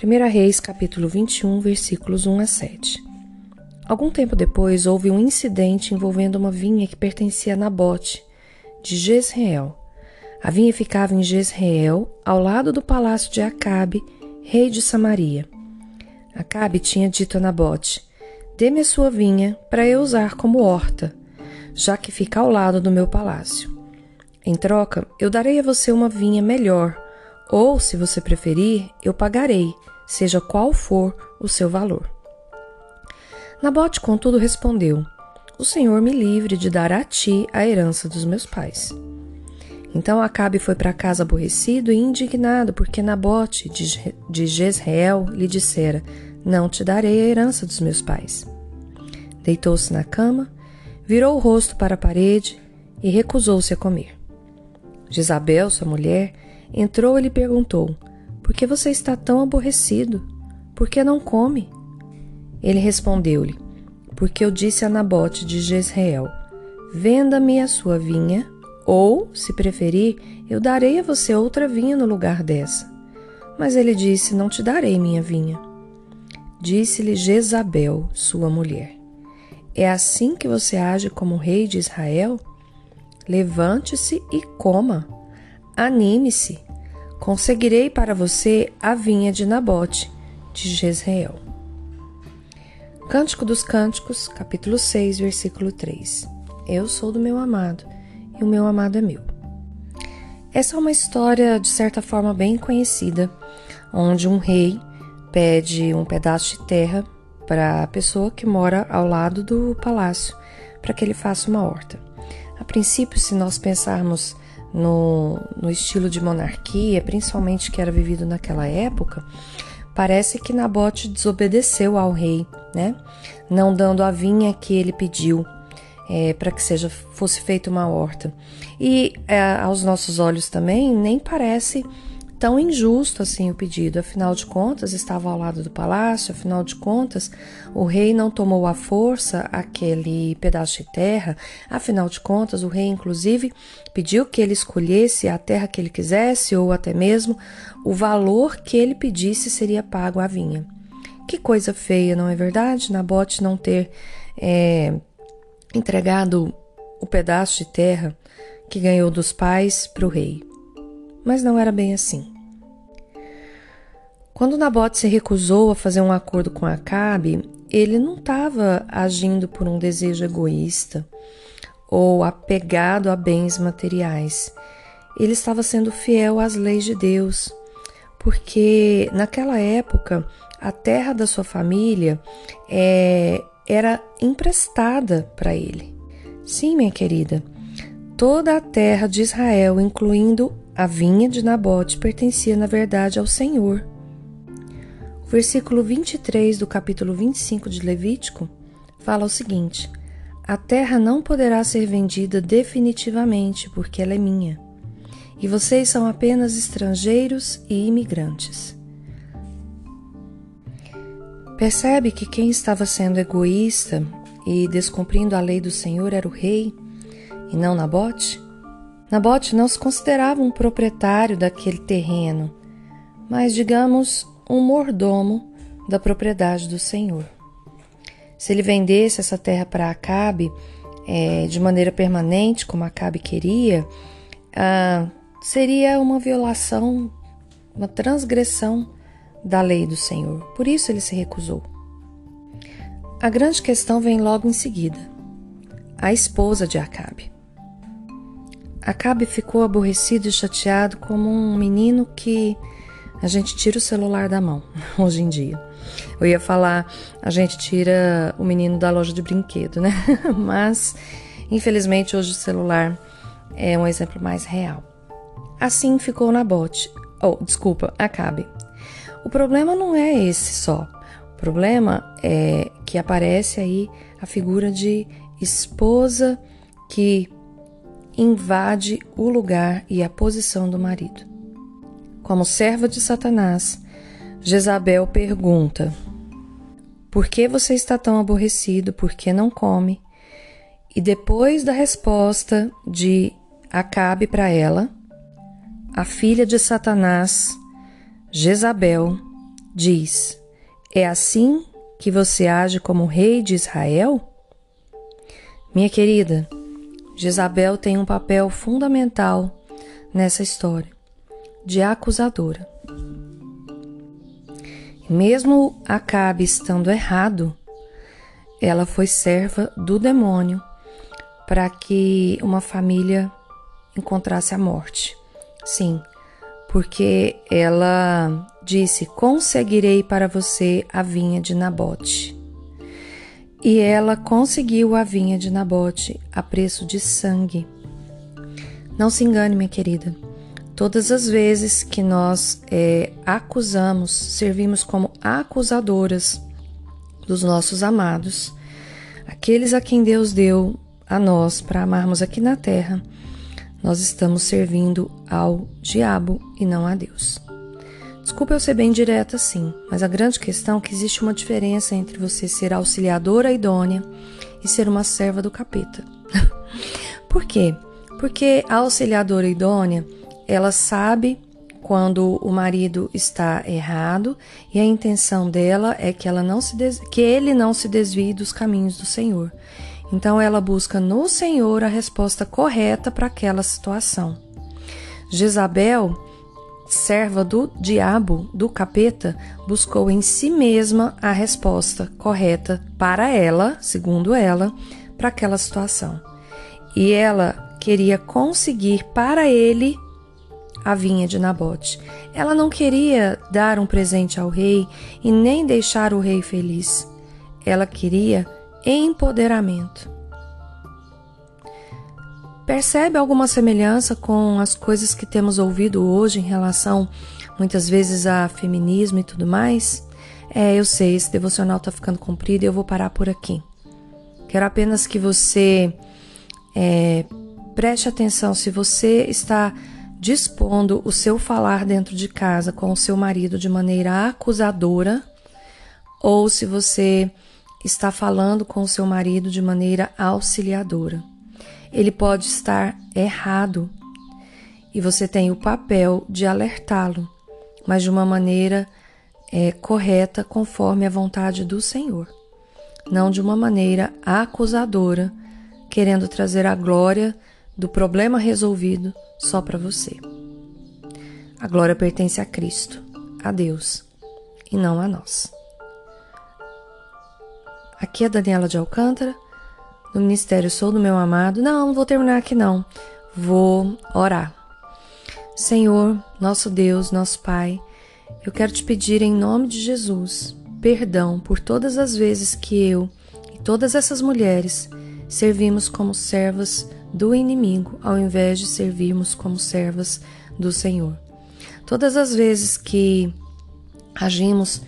1 Reis, capítulo 21, versículos 1 a 7. Algum tempo depois, houve um incidente envolvendo uma vinha que pertencia a Nabote, de Jezreel. A vinha ficava em Jezreel, ao lado do palácio de Acabe, rei de Samaria. Acabe tinha dito a Nabote: Dê-me a sua vinha para eu usar como horta, já que fica ao lado do meu palácio. Em troca, eu darei a você uma vinha melhor ou, se você preferir, eu pagarei, seja qual for o seu valor. Nabote, contudo, respondeu: O Senhor me livre de dar a ti a herança dos meus pais. Então Acabe foi para casa aborrecido e indignado, porque Nabote de Jezreel lhe dissera: Não te darei a herança dos meus pais. Deitou-se na cama, virou o rosto para a parede e recusou-se a comer. Jezabel, sua mulher, Entrou e lhe perguntou: Por que você está tão aborrecido? Por que não come? Ele respondeu-lhe: Porque eu disse a Nabote de Jezreel: Venda-me a sua vinha, ou, se preferir, eu darei a você outra vinha no lugar dessa. Mas ele disse: Não te darei minha vinha. Disse-lhe Jezabel, sua mulher: É assim que você age como rei de Israel? Levante-se e coma Anime-se, conseguirei para você a vinha de Nabote, de Jezreel. Cântico dos Cânticos, capítulo 6, versículo 3. Eu sou do meu amado, e o meu amado é meu. Essa é uma história, de certa forma, bem conhecida, onde um rei pede um pedaço de terra para a pessoa que mora ao lado do palácio, para que ele faça uma horta. A princípio, se nós pensarmos no, no estilo de monarquia, principalmente que era vivido naquela época, parece que Nabote desobedeceu ao rei, né? Não dando a vinha que ele pediu é, para que seja fosse feita uma horta. E é, aos nossos olhos também nem parece tão injusto assim o pedido. Afinal de contas, estava ao lado do palácio, afinal de contas, o rei não tomou à força aquele pedaço de terra, afinal de contas, o rei, inclusive, pediu que ele escolhesse a terra que ele quisesse ou até mesmo o valor que ele pedisse seria pago à vinha. Que coisa feia, não é verdade? Nabote não ter é, entregado o pedaço de terra que ganhou dos pais para o rei mas não era bem assim. Quando Nabote se recusou a fazer um acordo com Acabe, ele não estava agindo por um desejo egoísta ou apegado a bens materiais. Ele estava sendo fiel às leis de Deus, porque naquela época a terra da sua família é, era emprestada para ele. Sim, minha querida, toda a terra de Israel, incluindo a vinha de Nabote pertencia, na verdade, ao Senhor. O versículo 23 do capítulo 25 de Levítico fala o seguinte: A terra não poderá ser vendida definitivamente, porque ela é minha, e vocês são apenas estrangeiros e imigrantes. Percebe que quem estava sendo egoísta e descumprindo a lei do Senhor era o rei e não Nabote? Nabote não se considerava um proprietário daquele terreno, mas, digamos, um mordomo da propriedade do Senhor. Se ele vendesse essa terra para Acabe é, de maneira permanente, como Acabe queria, ah, seria uma violação, uma transgressão da lei do Senhor. Por isso ele se recusou. A grande questão vem logo em seguida: a esposa de Acabe. Acabe ficou aborrecido e chateado como um menino que a gente tira o celular da mão hoje em dia. Eu ia falar, a gente tira o menino da loja de brinquedo, né? Mas, infelizmente, hoje o celular é um exemplo mais real. Assim ficou na bote. Oh, desculpa, Acabe. O problema não é esse só. O problema é que aparece aí a figura de esposa que invade o lugar e a posição do marido. Como serva de Satanás, Jezabel pergunta: Por que você está tão aborrecido? Por que não come? E depois da resposta de Acabe para ela, a filha de Satanás Jezabel diz: É assim que você age como rei de Israel? Minha querida, Jezabel tem um papel fundamental nessa história de acusadora. Mesmo Acabe estando errado, ela foi serva do demônio para que uma família encontrasse a morte. Sim, porque ela disse: Conseguirei para você a vinha de Nabote. E ela conseguiu a vinha de Nabote a preço de sangue. Não se engane, minha querida. Todas as vezes que nós é, acusamos, servimos como acusadoras dos nossos amados, aqueles a quem Deus deu a nós para amarmos aqui na terra, nós estamos servindo ao diabo e não a Deus. Desculpa eu ser bem direta assim, mas a grande questão é que existe uma diferença entre você ser auxiliadora idônea e ser uma serva do capeta. Por quê? Porque a auxiliadora idônea ela sabe quando o marido está errado e a intenção dela é que ela não se des... que ele não se desvie dos caminhos do Senhor. Então ela busca no Senhor a resposta correta para aquela situação. Jezabel, serva do diabo, do capeta, buscou em si mesma a resposta correta para ela, segundo ela, para aquela situação. E ela queria conseguir para ele a vinha de Nabote. Ela não queria dar um presente ao rei e nem deixar o rei feliz. Ela queria empoderamento. Percebe alguma semelhança com as coisas que temos ouvido hoje em relação, muitas vezes, a feminismo e tudo mais? É, eu sei, esse devocional está ficando comprido e eu vou parar por aqui. Quero apenas que você é, preste atenção se você está dispondo o seu falar dentro de casa com o seu marido de maneira acusadora, ou se você está falando com o seu marido de maneira auxiliadora. Ele pode estar errado e você tem o papel de alertá-lo, mas de uma maneira é, correta, conforme a vontade do Senhor, não de uma maneira acusadora, querendo trazer a glória do problema resolvido só para você. A glória pertence a Cristo, a Deus, e não a nós. Aqui é Daniela de Alcântara, do Ministério Sou do Meu Amado. Não, não vou terminar aqui não. Vou orar. Senhor, nosso Deus, nosso Pai, eu quero te pedir em nome de Jesus perdão por todas as vezes que eu e todas essas mulheres servimos como servas do inimigo, ao invés de servirmos como servas do Senhor. Todas as vezes que agimos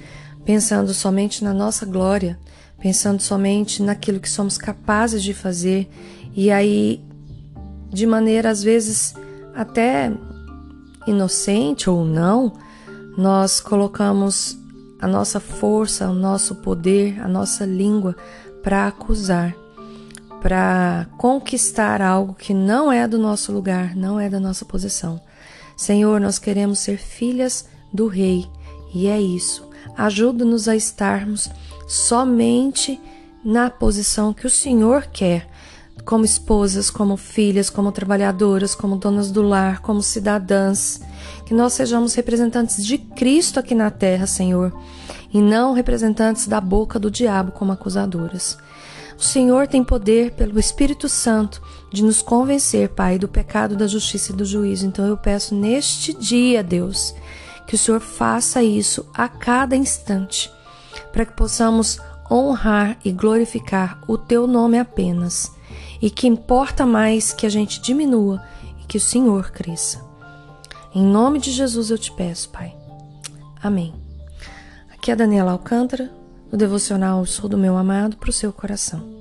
pensando somente na nossa glória, pensando somente naquilo que somos capazes de fazer, e aí, de maneira às vezes até inocente ou não, nós colocamos a nossa força, o nosso poder, a nossa língua para acusar para conquistar algo que não é do nosso lugar, não é da nossa posição. Senhor, nós queremos ser filhas do Rei e é isso. Ajuda-nos a estarmos somente na posição que o Senhor quer, como esposas, como filhas, como trabalhadoras, como donas do lar, como cidadãs. Que nós sejamos representantes de Cristo aqui na terra, Senhor, e não representantes da boca do diabo como acusadoras. O Senhor tem poder pelo Espírito Santo de nos convencer, Pai, do pecado, da justiça e do juízo. Então eu peço neste dia, Deus, que o Senhor faça isso a cada instante, para que possamos honrar e glorificar o teu nome apenas, e que importa mais que a gente diminua e que o Senhor cresça. Em nome de Jesus eu te peço, Pai. Amém. Aqui é a Daniela Alcântara, o devocional Sou do Meu Amado para o seu coração.